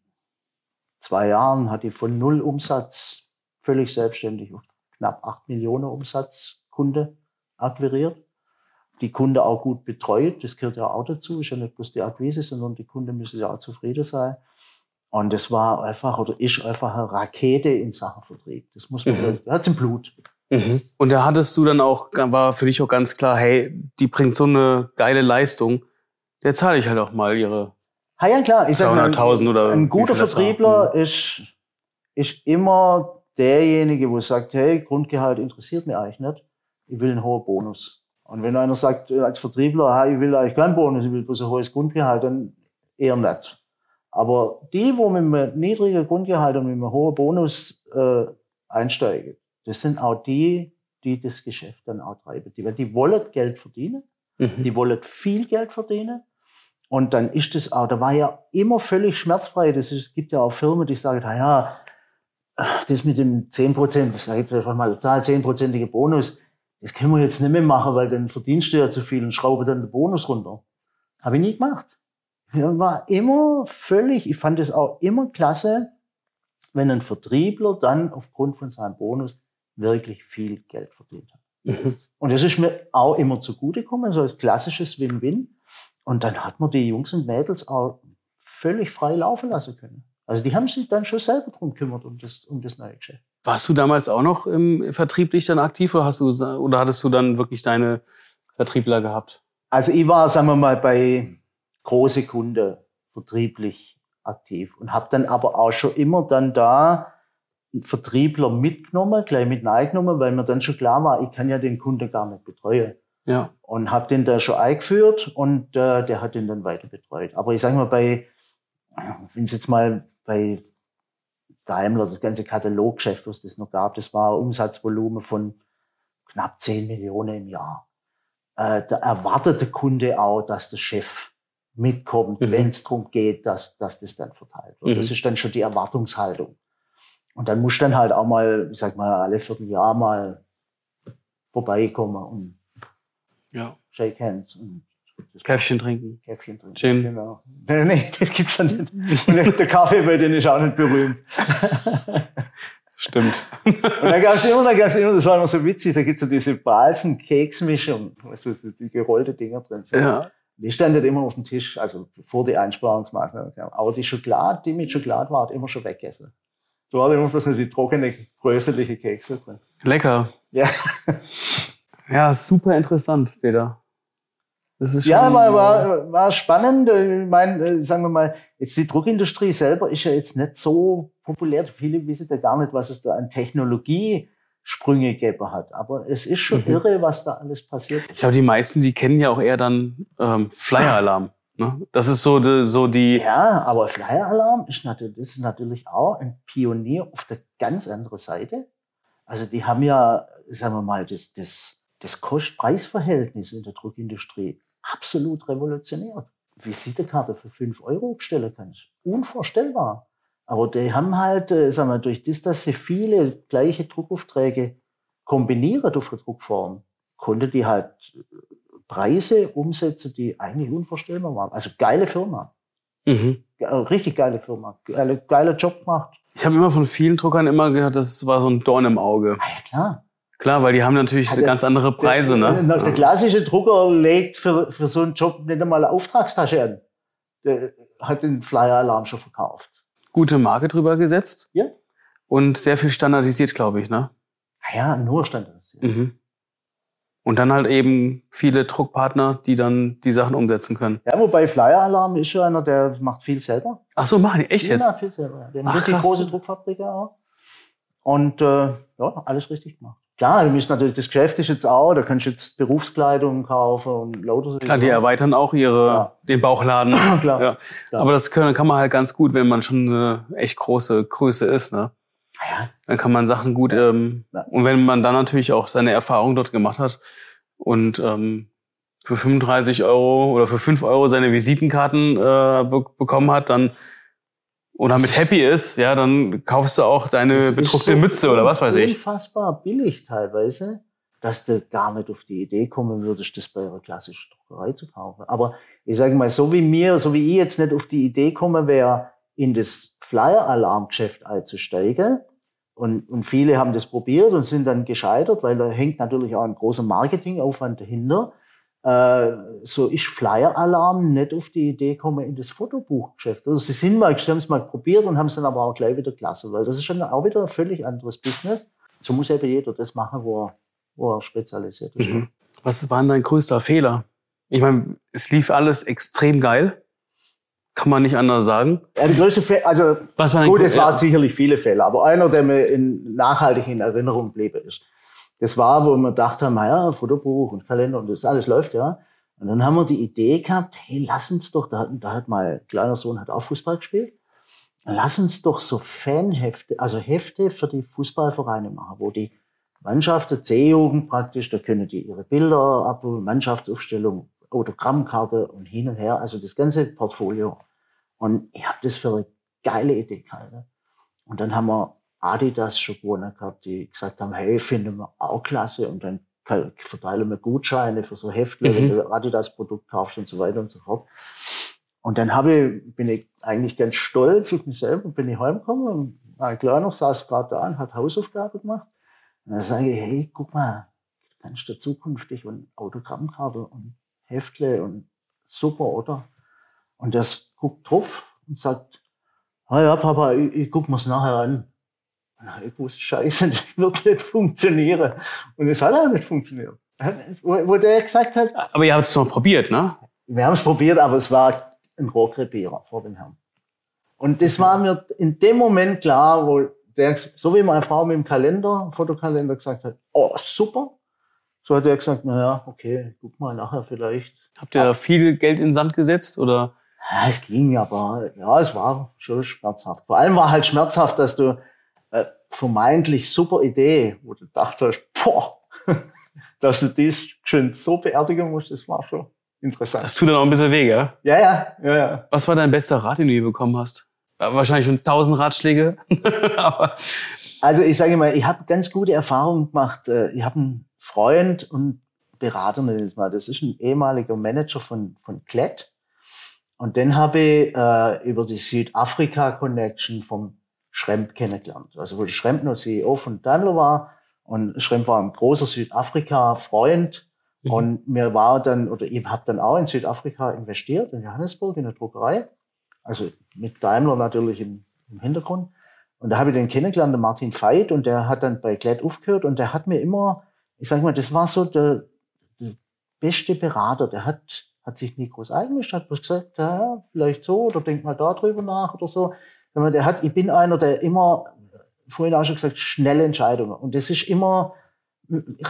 zwei Jahren, hat die von null Umsatz völlig selbstständig knapp acht Millionen Umsatz Kunde akquiriert die Kunde auch gut betreut. Das gehört ja auch dazu. Ist ja nicht bloß die Akquise, sondern die Kunde müssen ja auch zufrieden sein. Und das war einfach oder ist einfach eine Rakete in Sachen Vertrieb. Das muss man, Mhm. wirklich- hat's im Blut. Mhm. Und da hattest du dann auch, war für dich auch ganz klar, hey, die bringt so eine geile Leistung, der zahle ich halt auch mal ihre Ha, ja, klar. Ich sag mal, 200.000 oder ein guter. Vertriebler ist, ist immer derjenige, wo sagt, hey, Grundgehalt interessiert mich eigentlich nicht. Ich will einen hohen Bonus. Und wenn einer sagt, äh, als Vertriebler, ha, ich will eigentlich keinen Bonus, ich will bloß ein hohes Grundgehalt, dann eher nicht. Aber die, wo mit einem niedrigen Grundgehalt und mit einem hohen Bonus äh, einsteigen, das sind auch die, die das Geschäft dann auch treiben. Die, die wollen Geld verdienen Mhm. die wollen viel Geld verdienen. Und dann ist das auch, da war ja immer völlig schmerzfrei. Das ist, es gibt ja auch Firmen, die sagen, na ja, das mit dem 10 Prozent, ich sage jetzt einfach mal, Zahl 10-prozentige Bonus, das können wir jetzt nicht mehr machen, weil dann verdienst du ja zu viel und schraube dann den Bonus runter. Habe ich nie gemacht. Ja, war immer völlig, ich fand es auch immer klasse, wenn ein Vertriebler dann aufgrund von seinem Bonus wirklich viel Geld verdient hat. Mhm. Und das ist mir auch immer zugutegekommen, so als klassisches Win-Win. Und dann hat man die Jungs und Mädels auch völlig frei laufen lassen können. Also die haben sich dann schon selber drum gekümmert, um das, um das neue Geschäft. Warst du damals auch noch im vertrieblich dann aktiv oder hast du oder hattest du dann wirklich deine Vertriebler gehabt? Also ich war, sagen wir mal, bei große Kunden vertrieblich aktiv und habe dann aber auch schon immer dann da einen Vertriebler mitgenommen, gleich mit reingenommen, weil mir dann schon klar war, ich kann ja den Kunden gar nicht betreuen. Ja. und habe den da schon eingeführt und äh, der hat den dann weiter betreut. Aber ich sage mal, bei, wenn es jetzt mal bei Daimler, das ganze Kataloggeschäft, was das noch gab, das war Umsatzvolumen von knapp 10 Millionen im Jahr. Äh, da erwartet der Kunde auch, dass der Chef mitkommt, Mhm. wenn es darum geht, dass, dass das dann verteilt wird. Mhm. Das ist dann schon die Erwartungshaltung. Und dann muss dann halt auch mal, ich sag mal, alle Vierteljahr mal vorbeikommen und Ja. Shake Hands und Käffchen trinken. Käffchen trinken. Gin. Genau. Nee, nee, das gibt's dann nicht. Und der Kaffee bei denen ist auch nicht berühmt. Stimmt. Und dann gab es immer, dann gab's immer, das war immer so witzig, da gibt es so diese Balzen-Keksmischung, weißt du, die gerollte Dinger drin sind. Ja. Die standen immer auf dem Tisch, also vor die Einsparungsmaßnahmen. Aber die Schokolade, die mit Schokolade war, hat immer schon weggegessen. Da war immer bloß die trockene, größerliche Kekse drin. Lecker. Ja. Ja, super interessant, Peter. Das ist schon, Ja, war, war, war spannend. Ich meine, sagen wir mal, jetzt die Druckindustrie selber ist ja jetzt nicht so populär. Viele wissen ja gar nicht, was es da an Technologiesprünge gegeben hat. Aber es ist schon Mhm. irre, was da alles passiert. Ich glaube, die meisten, die kennen ja auch eher dann ähm, Flyer-Alarm. Ne? Das ist so, die- so die. Ja, aber Flyer Alarm ist natürlich, ist natürlich auch ein Pionier auf der ganz anderen Seite. Also die haben ja, sagen wir mal, das, das, das Kost-Preis-Verhältnis in der Druckindustrie absolut revolutioniert. Visitenkarte für 5 Euro bestellen kannst. Unvorstellbar. Aber die haben halt, äh, sagen wir, durch das, dass sie viele gleiche Druckaufträge kombinieren auf der Druckform, konnte die halt äh, Preise umsetzen, die eigentlich unvorstellbar waren. Also geile Firma. Mhm. Äh, Richtig geile Firma. Geile, geiler Job gemacht. Ich habe immer von vielen Druckern immer gehört, das war so ein Dorn im Auge. Ah ja, klar. Klar, weil die haben natürlich der- ganz andere Preise, der, ne? Der, klassische Drucker legt für, für so einen Job nicht einmal eine Auftragstasche an. Der hat den Flyer-Alarm schon verkauft. Gute Marke drüber gesetzt. Ja. Und sehr viel standardisiert, glaube ich, ne? Ah ja, nur standardisiert. Mhm. Und dann halt eben viele Druckpartner, die dann die Sachen umsetzen können. Ja, wobei Flyer-Alarm ist ja einer, der macht viel selber. Ach so, machen die echt jetzt? Ja, viel selber. Der hat Ach, richtig krass. große Druckfabrik auch. Und äh, ja, alles richtig gemacht. Klar, du musst natürlich, das Geschäft ist jetzt auch, da kannst du jetzt Berufskleidung kaufen und so Klar, die erweitern auch ihre, Ja. den Bauchladen. Klar. Ja. Klar. Aber das können, kann man halt ganz gut, wenn man schon eine echt große Größe ist, ne? Ah ja, Dann kann man Sachen gut, ähm, Ja. und wenn man dann natürlich auch seine Erfahrung dort gemacht hat und ähm, für 35 Euro oder für 5 Euro seine Visitenkarten äh, be bekommen hat, dann und damit happy ist, ja, dann kaufst du auch deine bedruckte so Mütze oder was weiß ich. Unfassbar billig teilweise, dass du gar nicht auf die Idee kommen würdest, das bei einer klassischen Druckerei zu kaufen. Aber ich sage mal, so wie mir, so wie ich jetzt nicht auf die Idee komme, wäre in das Flyer-Alarmgeschäft einzusteigen. Und, und viele haben das probiert und sind dann gescheitert, weil da hängt natürlich auch ein großer Marketingaufwand dahinter. Äh, so ist Flyer-Alarm nicht auf die Idee gekommen in das Fotobuchgeschäft. Also sie sind mal, sie haben es mal probiert und haben es dann aber auch gleich wieder gelassen, weil das ist schon auch wieder ein völlig anderes Business. So muss eben jeder das machen, wo er, wo er spezialisiert ist. Mhm. Was war denn dein größter Fehler? Ich meine, es lief alles extrem geil. Kann man nicht anders sagen. Ja, die größte Fe also Was war gut, es waren ja. sicherlich viele Fälle, aber einer, der mir in, nachhaltig in Erinnerung blieb, ist, das war, wo wir gedacht haben, naja, Fotobuch und Kalender und das alles läuft, ja. Und dann haben wir die Idee gehabt, hey, lass uns doch, da, hat- da hat mein kleiner Sohn hat auch Fußball gespielt, lass uns doch so Fanhefte, also Hefte für die Fußballvereine machen, wo die Mannschaften, C-Jugend praktisch, da können die ihre Bilder abholen, Mannschaftsaufstellung, Autogrammkarte und hin und her, also das ganze Portfolio. Und ich habe das für eine geile Idee gehalten. Und dann haben wir Adidas schon gewonnen gehabt, die gesagt haben, hey, finden wir auch klasse. Und dann verteilen wir Gutscheine für so Hefte, Mhm. wenn du Adidas-Produkt kaufst und so weiter und so fort. Und dann habe ich, bin ich eigentlich ganz stolz auf mich selber, bin ich heimgekommen und mein Kleiner saß gerade da und hat Hausaufgabe gemacht. Und dann sage ich, hey, guck mal, kannst du zukünftig und Autogrammkarte und Heftle und super, oder? Und das guckt drauf und sagt, ah ja, Papa, ich, ich guck mir's nachher an. Hab ich gewusst, scheiße, das wird nicht funktionieren. Und es hat auch nicht funktioniert. Wo, wo der gesagt hat, Aber ihr habt es noch probiert, ne? wir haben es probiert, aber es war ein Rohrkrepierer vor dem Herrn. Und das war mir in dem Moment klar, wo der, so wie meine Frau mit dem Kalender, Fotokalender gesagt hat, oh, super. So hat er gesagt, na ja, okay, guck mal nachher vielleicht. Habt ihr viel Geld in den Sand gesetzt oder? Ja, es ging, aber ja, es war schon schmerzhaft. Vor allem war halt schmerzhaft, dass du äh, vermeintlich super Idee, wo du dachtest, boah, dass du dies schön so beerdigen musst, das war schon interessant. Das tut dann auch ein bisschen weh, gell? Ja, ja, ja, ja. Was war dein bester Rat, den du je bekommen hast? Wahrscheinlich schon tausend Ratschläge. Also ich sage mal, ich habe ganz gute Erfahrungen gemacht. Äh, Ich habe einen Freund und Berater. Das ist ein ehemaliger Manager von, von Klett. Und den habe ich äh, über die Südafrika-Connection vom Schremp kennengelernt. Also wo der Schremp noch CEO von Daimler war und Schremp war ein großer Südafrika-Freund mhm. und mir war dann, oder ich habe dann auch in Südafrika investiert, in Johannesburg, in der Druckerei. Also mit Daimler natürlich im, im Hintergrund. Und da habe ich den kennengelernt, den Martin Veit, und der hat dann bei Glad aufgehört und der hat mir immer, ich sage mal, das war so der, der beste Berater. Der hat, hat sich nie groß eingemischt, hat bloß gesagt, ja, vielleicht so oder denk mal da drüber nach oder so. Der hat, ich bin einer, der immer, vorhin auch schon gesagt, schnelle Entscheidungen. Und das ist immer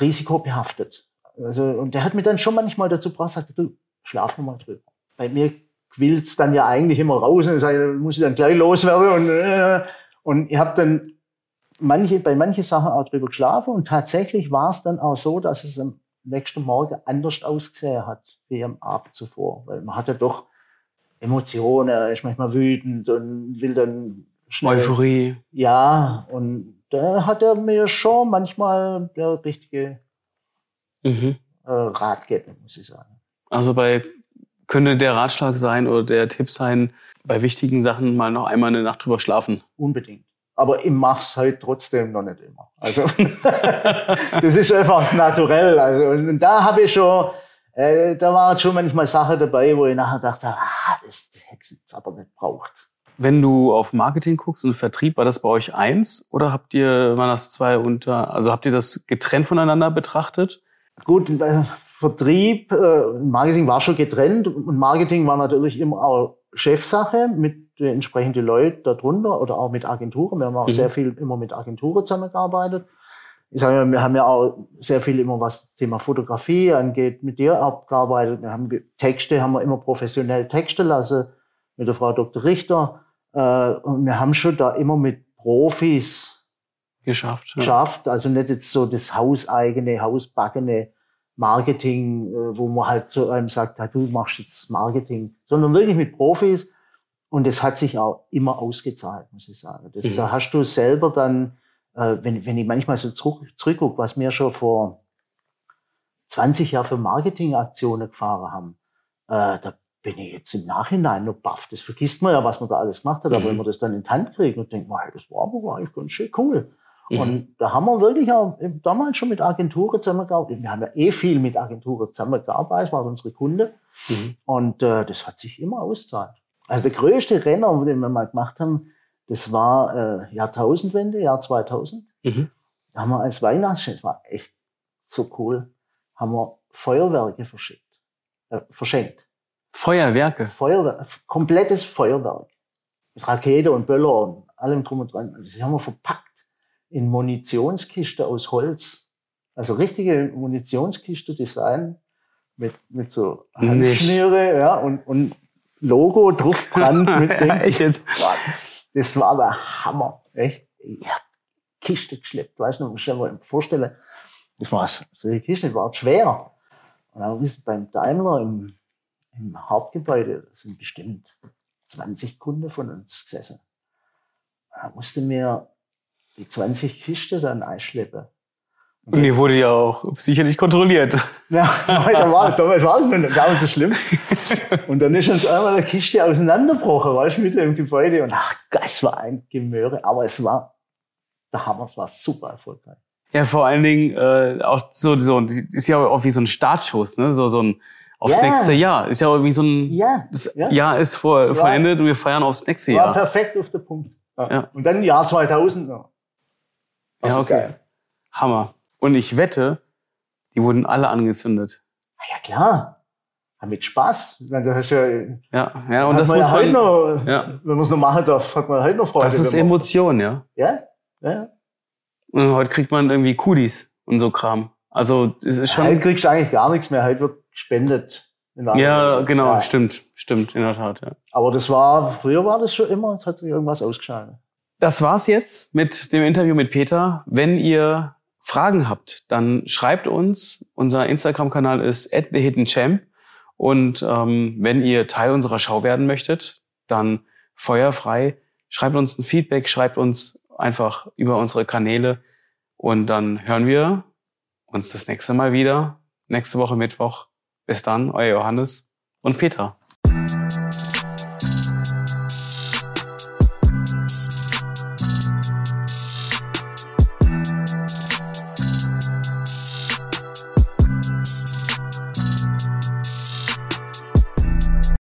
risikobehaftet. Also, und der hat mir dann schon manchmal dazu gebracht, sagte, du, schlaf mal drüber. Bei mir quillt's dann ja eigentlich immer raus und sage, muss ich dann gleich loswerden und, äh, und ich habe dann manche, bei manchen Sachen auch drüber geschlafen und tatsächlich war es dann auch so, dass es am nächsten Morgen anders ausgesehen hat wie am Abend zuvor, weil man hat ja doch Emotionen, ist manchmal wütend und will dann schnell. Euphorie. Ja, und da hat er mir schon manchmal der richtige mhm. äh, Rat gegeben, muss ich sagen. Also bei könnte der Ratschlag sein oder der Tipp sein, bei wichtigen Sachen mal noch einmal eine Nacht drüber schlafen. Unbedingt. Aber ich mach's halt trotzdem noch nicht immer. Also das ist einfach das Naturell. Also, und da habe ich schon, äh, da waren schon manchmal Sachen dabei, wo ich nachher dachte, ah, das, hätte ich jetzt aber nicht braucht. Wenn du auf Marketing guckst und Vertrieb, war das bei euch eins oder habt ihr, waren das zwei unter, also habt ihr das getrennt voneinander betrachtet? Gut, äh, Vertrieb, äh, Marketing war schon getrennt und Marketing war natürlich immer auch Chefsache mit den entsprechenden Leuten darunter oder auch mit Agenturen. Wir haben auch mhm. sehr viel immer mit Agenturen zusammengearbeitet. Ich sage mal, wir haben ja auch sehr viel immer was Thema Fotografie angeht, mit dir abgearbeitet. Wir haben Texte, haben wir immer professionell texten lassen mit der Frau Dr. Richter. Äh, und wir haben schon da immer mit Profis geschafft. Geschafft. Also nicht jetzt so das hauseigene, hausbackene Marketing, äh, wo man halt zu einem sagt, du machst jetzt Marketing, sondern wirklich mit Profis. Und das hat sich auch immer ausgezahlt, muss ich sagen. Das, mhm. Da hast du selber dann, äh, wenn, wenn ich manchmal so zurück, zurückgucke, was wir schon vor 20 Jahren für Marketingaktionen gefahren haben, äh, da bin ich jetzt im Nachhinein nur baff. Das vergisst man ja, was man da alles gemacht hat, mhm. aber wenn man das dann in die Hand kriegt und denkt, hey, das war aber eigentlich ganz schön cool. Mhm. Und da haben wir wirklich auch damals schon mit Agenturen zusammengearbeitet. Wir haben ja eh viel mit Agenturen zusammengearbeitet, das war unsere Kunde. Mhm. Und äh, das hat sich immer auszahlt. Also der größte Renner, den wir mal gemacht haben, das war äh, Jahrtausendwende, Jahr 2000. Mhm. Da haben wir als Weihnachtsgeschenk, das war echt so cool, haben wir Feuerwerke verschickt, äh, verschenkt. Feuerwerke? Feuerwerk, komplettes Feuerwerk. Mit Rakete und Böller und allem drum und dran. Das haben wir verpackt in Munitionskiste aus Holz. Also richtige Munitionskiste Design mit, mit so Handschnüre, ja, und, und Logo draufbrannt mit dem. Das war der Hammer, echt. Ja, Kiste geschleppt, weißt du, muss ich mir vorstellen. Das war so eine Kiste, war schwer. Und dann ist beim Daimler im, im Hauptgebäude, sind bestimmt 20 Kunden von uns gesessen. Da musste mir die 20 Kisten dann einschleppen. Und, die wurde ja auch sicherlich kontrolliert. Ja, da war es, so war es nicht gar nicht so schlimm. Und dann ist uns einmal eine Kiste auseinandergebrochen, weißt du, mit dem Gebäude. Und ach, das war ein Gemöre. Aber es war, der Hammer, es war super erfolgreich. Ja, vor allen Dingen äh, auch so, so ist ja auch wie so ein Startschuss, ne? So, so ein aufs ja. nächste Jahr. Ist ja irgendwie so ein ja. das ja. Jahr ist vor, vollendet und wir feiern aufs nächste Jahr. War perfekt auf der Punkt. Ja. ja. Und dann Jahr 2000. Ja. Ja, okay. Geil. Hammer. Und ich wette, die wurden alle angezündet. Na ja, klar. mit Spaß. Du hast ja, ja, ja und das muss ja man, heute noch, ja. wenn man es noch machen darf, hat man heute noch Freude. Das ist Emotion, ja. Ja, ja. Und heute kriegt man irgendwie Kudis und so Kram. Also, es ist schon. Heute kriegst du eigentlich gar nichts mehr. Heute wird gespendet. Ja, genau, ja. stimmt, stimmt, in der Tat, ja. Aber das war, früher war das schon immer, es hat sich irgendwas ausgeschaltet. Das war's jetzt mit dem Interview mit Peter. Wenn ihr Fragen habt, dann schreibt uns. Unser Instagram-Kanal ist at @thehiddenchamp und ähm, wenn ihr Teil unserer Show werden möchtet, dann feuerfrei. Schreibt uns ein Feedback, schreibt uns einfach über unsere Kanäle und dann hören wir uns das nächste Mal wieder. Nächste Woche Mittwoch. Bis dann, euer Johannes und Peter.